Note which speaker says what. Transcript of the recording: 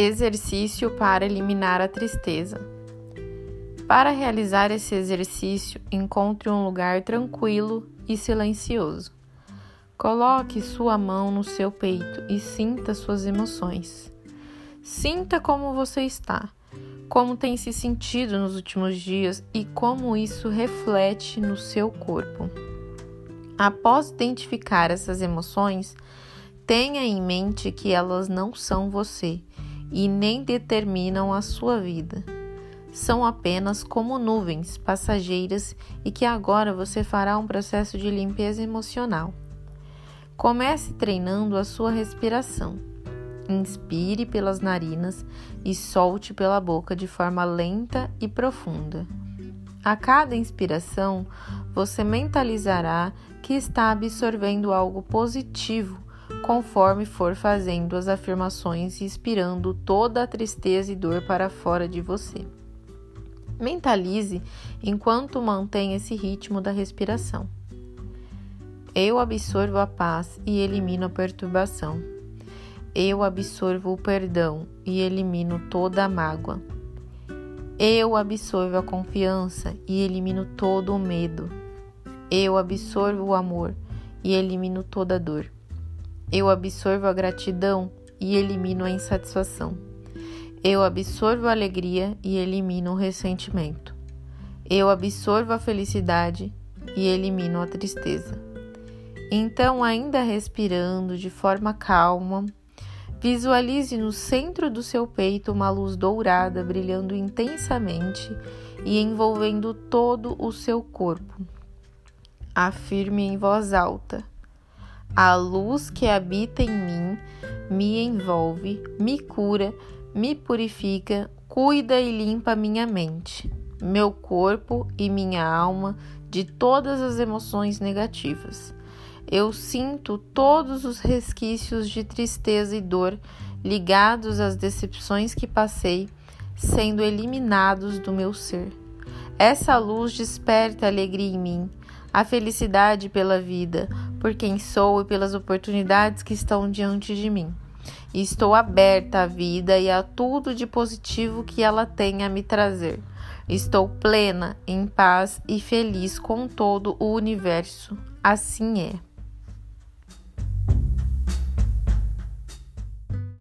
Speaker 1: Exercício para eliminar a tristeza. Para realizar esse exercício, encontre um lugar tranquilo e silencioso. Coloque sua mão no seu peito e sinta suas emoções. Sinta como você está, como tem se sentido nos últimos dias e como isso reflete no seu corpo. Após identificar essas emoções, tenha em mente que elas não são você e nem determinam a sua vida. São apenas como nuvens passageiras e que agora você fará um processo de limpeza emocional. Comece treinando a sua respiração. Inspire pelas narinas e solte pela boca de forma lenta e profunda. A cada inspiração, você mentalizará que está absorvendo algo positivo conforme for fazendo as afirmações e expirando toda a tristeza e dor para fora de você. Mentalize enquanto mantém esse ritmo da respiração. Eu absorvo a paz e elimino a perturbação. Eu absorvo o perdão e elimino toda a mágoa. Eu absorvo a confiança e elimino todo o medo. Eu absorvo o amor e elimino toda a dor. Eu absorvo a gratidão e elimino a insatisfação. Eu absorvo a alegria e elimino o ressentimento. Eu absorvo a felicidade e elimino a tristeza. Então, ainda respirando de forma calma, visualize no centro do seu peito uma luz dourada brilhando intensamente e envolvendo todo o seu corpo. Afirme em voz alta. A luz que habita em mim me envolve, me cura, me purifica, cuida e limpa minha mente, meu corpo e minha alma de todas as emoções negativas. Eu sinto todos os resquícios de tristeza e dor ligados às decepções que passei sendo eliminados do meu ser. Essa luz desperta alegria em mim, a felicidade pela vida, por quem sou e pelas oportunidades que estão diante de mim. Estou aberta à vida e a tudo de positivo que ela tem a me trazer. Estou plena, em paz e feliz com todo o universo. Assim é.